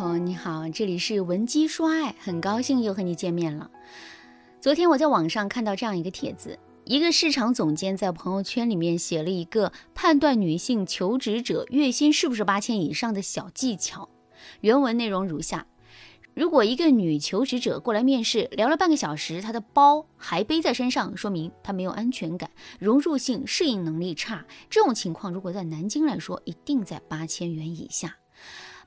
朋友，你好，这里是文姬说爱，很高兴又和你见面了。昨天我在网上看到这样一个帖子，一个市场总监在朋友圈里面写了一个判断女性求职者月薪是不是八千以上的小技巧。原文内容如下：如果一个女求职者过来面试，聊了半个小时，她的包还背在身上，说明她没有安全感，融入性、适应能力差。这种情况如果在南京来说，一定在八千元以下。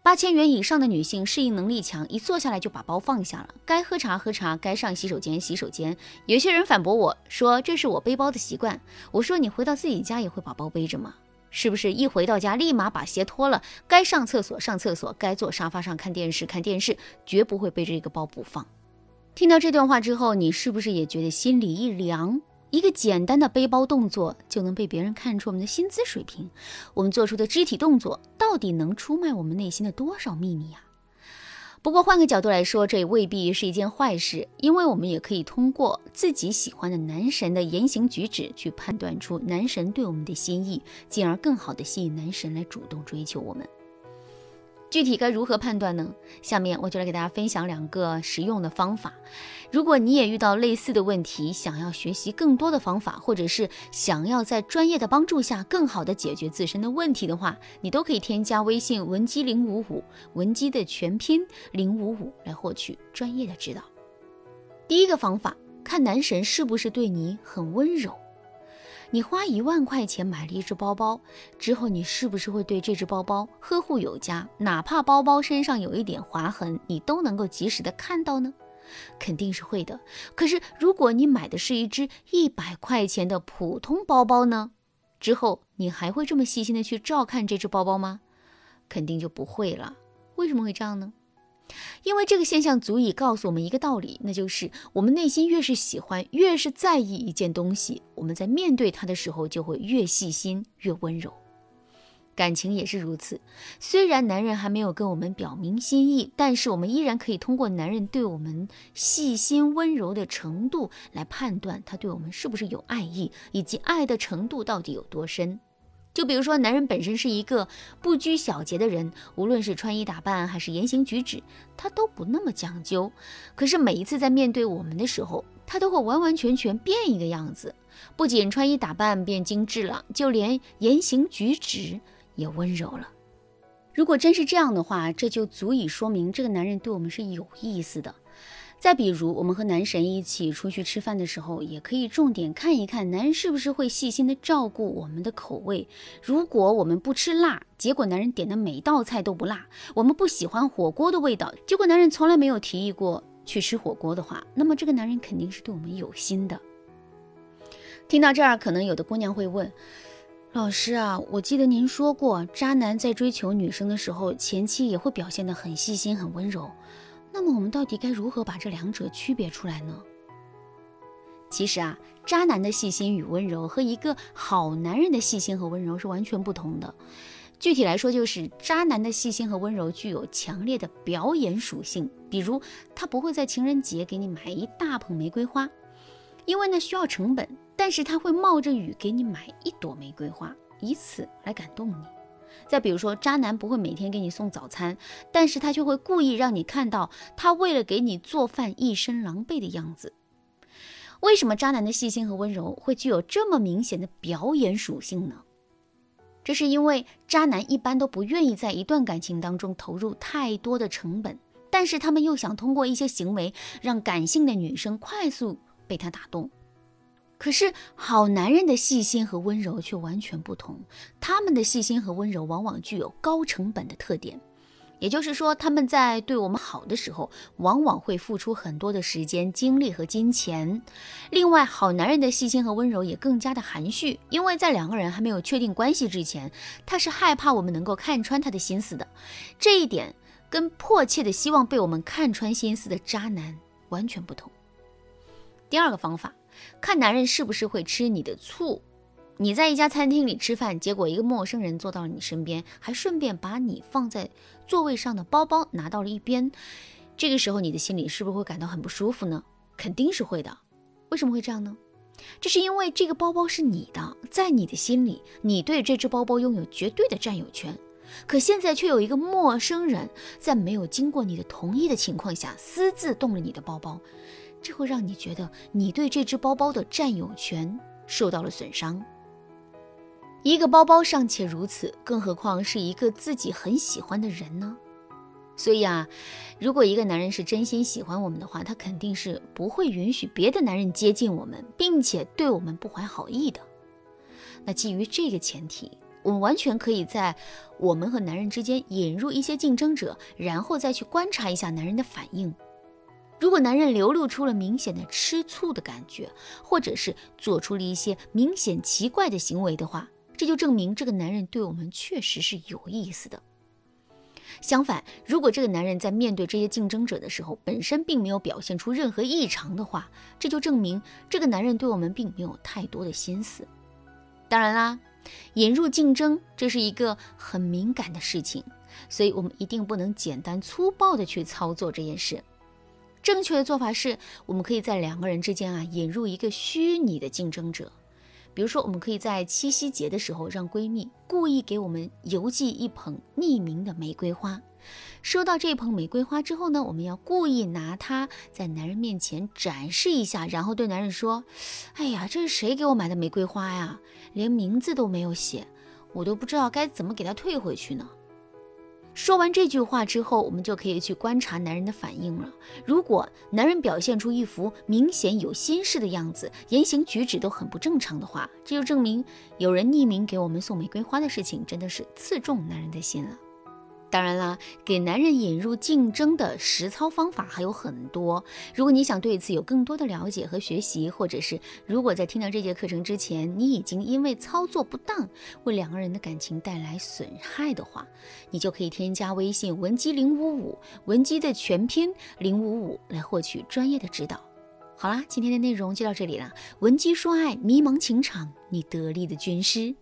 八千元以上的女性适应能力强，一坐下来就把包放下了，该喝茶喝茶，该上洗手间洗手间。有些人反驳我说这是我背包的习惯。我说你回到自己家也会把包背着吗？是不是一回到家立马把鞋脱了，该上厕所上厕所，该坐沙发上看电视看电视，绝不会背着一个包不放。听到这段话之后，你是不是也觉得心里一凉？一个简单的背包动作就能被别人看出我们的薪资水平，我们做出的肢体动作到底能出卖我们内心的多少秘密呀？不过换个角度来说，这也未必是一件坏事，因为我们也可以通过自己喜欢的男神的言行举止去判断出男神对我们的心意，进而更好的吸引男神来主动追求我们。具体该如何判断呢？下面我就来给大家分享两个实用的方法。如果你也遇到类似的问题，想要学习更多的方法，或者是想要在专业的帮助下更好的解决自身的问题的话，你都可以添加微信文姬零五五，文姬的全拼零五五来获取专业的指导。第一个方法，看男神是不是对你很温柔。你花一万块钱买了一只包包之后，你是不是会对这只包包呵护有加？哪怕包包身上有一点划痕，你都能够及时的看到呢？肯定是会的。可是如果你买的是一只一百块钱的普通包包呢？之后你还会这么细心的去照看这只包包吗？肯定就不会了。为什么会这样呢？因为这个现象足以告诉我们一个道理，那就是我们内心越是喜欢，越是在意一件东西，我们在面对它的时候就会越细心、越温柔。感情也是如此，虽然男人还没有跟我们表明心意，但是我们依然可以通过男人对我们细心温柔的程度来判断他对我们是不是有爱意，以及爱的程度到底有多深。就比如说，男人本身是一个不拘小节的人，无论是穿衣打扮还是言行举止，他都不那么讲究。可是每一次在面对我们的时候，他都会完完全全变一个样子，不仅穿衣打扮变精致了，就连言行举止也温柔了。如果真是这样的话，这就足以说明这个男人对我们是有意思的。再比如，我们和男神一起出去吃饭的时候，也可以重点看一看男人是不是会细心的照顾我们的口味。如果我们不吃辣，结果男人点的每道菜都不辣；我们不喜欢火锅的味道，结果男人从来没有提议过去吃火锅的话，那么这个男人肯定是对我们有心的。听到这儿，可能有的姑娘会问：老师啊，我记得您说过，渣男在追求女生的时候，前期也会表现得很细心、很温柔。那么我们到底该如何把这两者区别出来呢？其实啊，渣男的细心与温柔和一个好男人的细心和温柔是完全不同的。具体来说，就是渣男的细心和温柔具有强烈的表演属性。比如，他不会在情人节给你买一大捧玫瑰花，因为那需要成本，但是他会冒着雨给你买一朵玫瑰花，以此来感动你。再比如说，渣男不会每天给你送早餐，但是他却会故意让你看到他为了给你做饭一身狼狈的样子。为什么渣男的细心和温柔会具有这么明显的表演属性呢？这是因为渣男一般都不愿意在一段感情当中投入太多的成本，但是他们又想通过一些行为让感性的女生快速被他打动。可是好男人的细心和温柔却完全不同，他们的细心和温柔往往具有高成本的特点，也就是说，他们在对我们好的时候，往往会付出很多的时间、精力和金钱。另外，好男人的细心和温柔也更加的含蓄，因为在两个人还没有确定关系之前，他是害怕我们能够看穿他的心思的。这一点跟迫切的希望被我们看穿心思的渣男完全不同。第二个方法。看男人是不是会吃你的醋？你在一家餐厅里吃饭，结果一个陌生人坐到了你身边，还顺便把你放在座位上的包包拿到了一边。这个时候，你的心里是不是会感到很不舒服呢？肯定是会的。为什么会这样呢？这是因为这个包包是你的，在你的心里，你对这只包包拥有绝对的占有权。可现在却有一个陌生人在没有经过你的同意的情况下私自动了你的包包，这会让你觉得你对这只包包的占有权受到了损伤。一个包包尚且如此，更何况是一个自己很喜欢的人呢？所以啊，如果一个男人是真心喜欢我们的话，他肯定是不会允许别的男人接近我们，并且对我们不怀好意的。那基于这个前提，我们完全可以在我们和男人之间引入一些竞争者，然后再去观察一下男人的反应。如果男人流露出了明显的吃醋的感觉，或者是做出了一些明显奇怪的行为的话，这就证明这个男人对我们确实是有意思的。相反，如果这个男人在面对这些竞争者的时候，本身并没有表现出任何异常的话，这就证明这个男人对我们并没有太多的心思。当然啦，引入竞争这是一个很敏感的事情，所以我们一定不能简单粗暴的去操作这件事。正确的做法是，我们可以在两个人之间啊引入一个虚拟的竞争者。比如说，我们可以在七夕节的时候，让闺蜜故意给我们邮寄一捧匿名的玫瑰花。收到这捧玫瑰花之后呢，我们要故意拿它在男人面前展示一下，然后对男人说：“哎呀，这是谁给我买的玫瑰花呀？连名字都没有写，我都不知道该怎么给他退回去呢。”说完这句话之后，我们就可以去观察男人的反应了。如果男人表现出一副明显有心事的样子，言行举止都很不正常的话，这就证明有人匿名给我们送玫瑰花的事情真的是刺中男人的心了。当然啦，给男人引入竞争的实操方法还有很多。如果你想对此有更多的了解和学习，或者是如果在听到这节课程之前，你已经因为操作不当为两个人的感情带来损害的话，你就可以添加微信文姬零五五，文姬的全拼零五五来获取专业的指导。好啦，今天的内容就到这里了。文姬说爱，迷茫情场，你得力的军师。